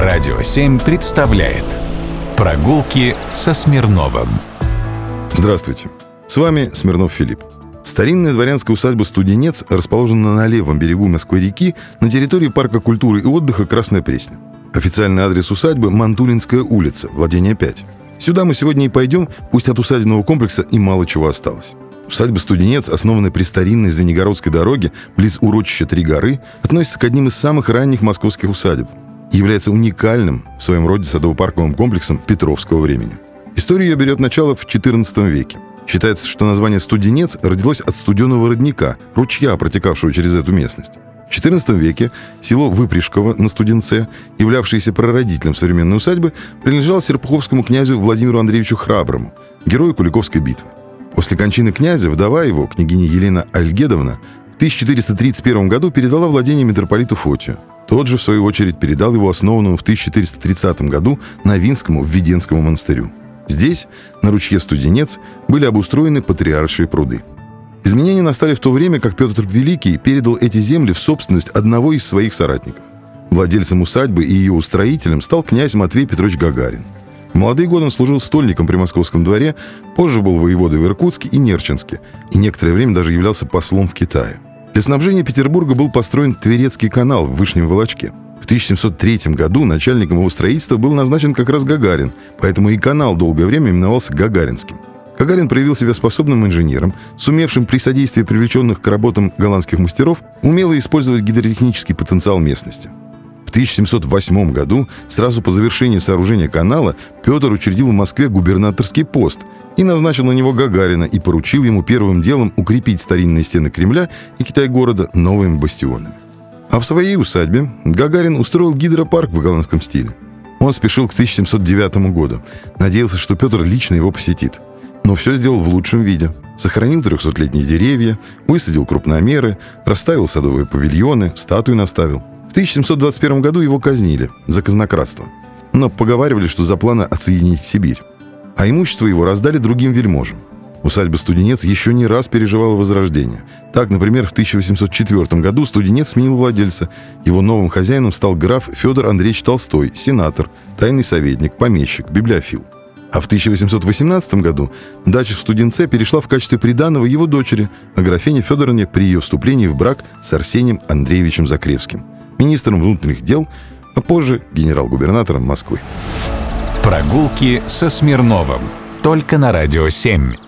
Радио 7 представляет Прогулки со Смирновым Здравствуйте, с вами Смирнов Филипп. Старинная дворянская усадьба «Студенец» расположена на левом берегу Москвы-реки на территории парка культуры и отдыха «Красная Пресня». Официальный адрес усадьбы – Мантулинская улица, владение 5. Сюда мы сегодня и пойдем, пусть от усадебного комплекса и мало чего осталось. Усадьба «Студенец», основанная при старинной Звенигородской дороге, близ урочища Три горы, относится к одним из самых ранних московских усадеб является уникальным в своем роде садово-парковым комплексом Петровского времени. История ее берет начало в XIV веке. Считается, что название «Студенец» родилось от студеного родника, ручья, протекавшего через эту местность. В XIV веке село Выпришково на Студенце, являвшееся прародителем современной усадьбы, принадлежало серпуховскому князю Владимиру Андреевичу Храброму, герою Куликовской битвы. После кончины князя вдова его, княгиня Елена Альгедовна, в 1431 году передала владение митрополиту Фотию. Тот же, в свою очередь, передал его основанному в 1430 году Новинскому Введенскому монастырю. Здесь, на ручье Студенец, были обустроены патриаршие пруды. Изменения настали в то время, как Петр Великий передал эти земли в собственность одного из своих соратников. Владельцем усадьбы и ее устроителем стал князь Матвей Петрович Гагарин. В молодые годы он служил стольником при московском дворе, позже был воеводой в Иркутске и Нерчинске, и некоторое время даже являлся послом в Китае. Для снабжения Петербурга был построен Тверецкий канал в Вышнем Волочке. В 1703 году начальником его строительства был назначен как раз Гагарин, поэтому и канал долгое время именовался Гагаринским. Гагарин проявил себя способным инженером, сумевшим при содействии привлеченных к работам голландских мастеров умело использовать гидротехнический потенциал местности. В 1708 году, сразу по завершении сооружения канала, Петр учредил в Москве губернаторский пост и назначил на него Гагарина и поручил ему первым делом укрепить старинные стены Кремля и Китай-города новыми бастионами. А в своей усадьбе Гагарин устроил гидропарк в голландском стиле. Он спешил к 1709 году, надеялся, что Петр лично его посетит. Но все сделал в лучшем виде. Сохранил 300-летние деревья, высадил крупномеры, расставил садовые павильоны, статуи наставил – в 1721 году его казнили за казнократство. Но поговаривали, что за планы отсоединить Сибирь. А имущество его раздали другим вельможам. Усадьба Студенец еще не раз переживала возрождение. Так, например, в 1804 году Студенец сменил владельца. Его новым хозяином стал граф Федор Андреевич Толстой, сенатор, тайный советник, помещик, библиофил. А в 1818 году дача в Студенце перешла в качестве приданого его дочери, а графине Федоровне при ее вступлении в брак с Арсением Андреевичем Закревским – министром внутренних дел, а позже генерал-губернатором Москвы. Прогулки со Смирновым. Только на «Радио 7».